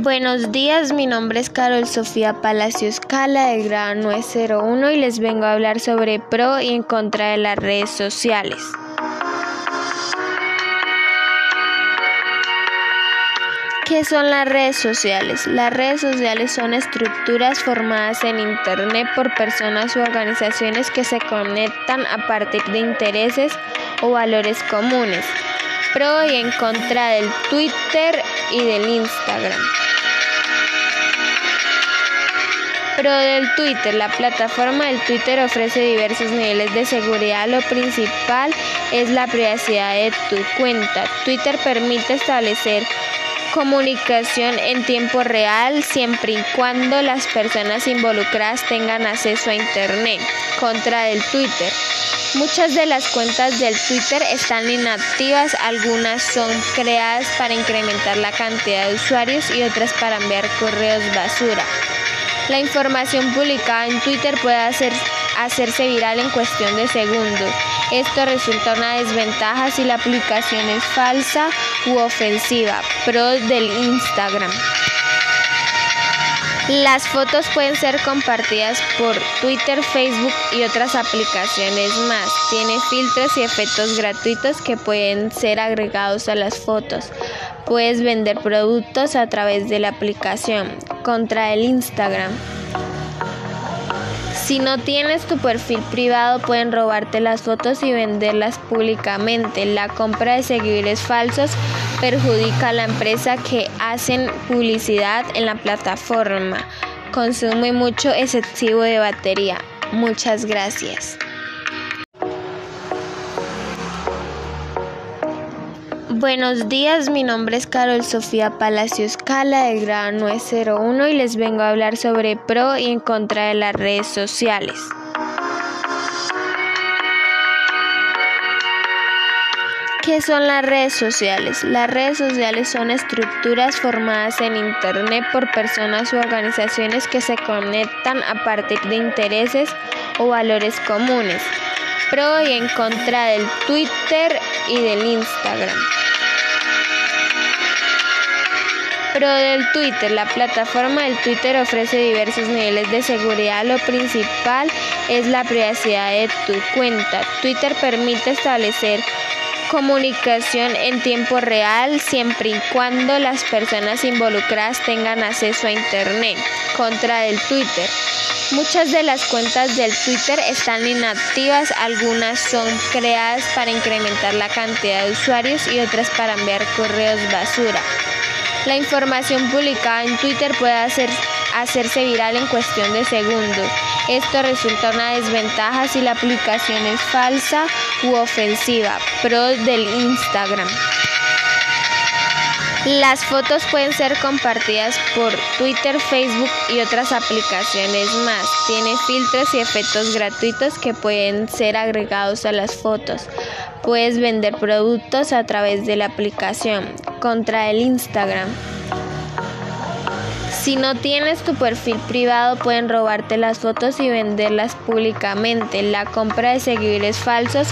Buenos días, mi nombre es Carol Sofía Palacios Cala del grado 901 y les vengo a hablar sobre pro y en contra de las redes sociales. ¿Qué son las redes sociales? Las redes sociales son estructuras formadas en Internet por personas u organizaciones que se conectan a partir de intereses o valores comunes pro y en contra del Twitter y del Instagram. Pro del Twitter. La plataforma del Twitter ofrece diversos niveles de seguridad. Lo principal es la privacidad de tu cuenta. Twitter permite establecer comunicación en tiempo real siempre y cuando las personas involucradas tengan acceso a Internet. Contra del Twitter. Muchas de las cuentas del Twitter están inactivas, algunas son creadas para incrementar la cantidad de usuarios y otras para enviar correos basura. La información publicada en Twitter puede hacerse viral en cuestión de segundos. Esto resulta una desventaja si la aplicación es falsa u ofensiva. Pro del Instagram. Las fotos pueden ser compartidas por Twitter, Facebook y otras aplicaciones más. Tiene filtros y efectos gratuitos que pueden ser agregados a las fotos. Puedes vender productos a través de la aplicación. Contra el Instagram. Si no tienes tu perfil privado, pueden robarte las fotos y venderlas públicamente. La compra de seguidores falsos perjudica a la empresa que hacen publicidad en la plataforma. Consume mucho excesivo de batería. Muchas gracias. Buenos días, mi nombre es Carol Sofía Palacios Cala del grado 901 y les vengo a hablar sobre pro y en contra de las redes sociales. ¿Qué son las redes sociales? Las redes sociales son estructuras formadas en Internet por personas u organizaciones que se conectan a partir de intereses o valores comunes. Pro y en contra del Twitter y del Instagram. Pro del Twitter. La plataforma del Twitter ofrece diversos niveles de seguridad. Lo principal es la privacidad de tu cuenta. Twitter permite establecer comunicación en tiempo real siempre y cuando las personas involucradas tengan acceso a Internet. Contra del Twitter. Muchas de las cuentas del Twitter están inactivas, algunas son creadas para incrementar la cantidad de usuarios y otras para enviar correos basura. La información publicada en Twitter puede hacerse viral en cuestión de segundos. Esto resulta una desventaja si la aplicación es falsa u ofensiva. Pro del Instagram. Las fotos pueden ser compartidas por Twitter, Facebook y otras aplicaciones más. Tiene filtros y efectos gratuitos que pueden ser agregados a las fotos. Puedes vender productos a través de la aplicación. Contra el Instagram. Si no tienes tu perfil privado, pueden robarte las fotos y venderlas públicamente. La compra de seguidores falsos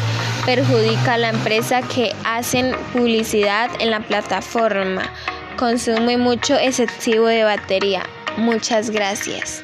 perjudica a la empresa que hacen publicidad en la plataforma. Consume mucho excesivo de batería. Muchas gracias.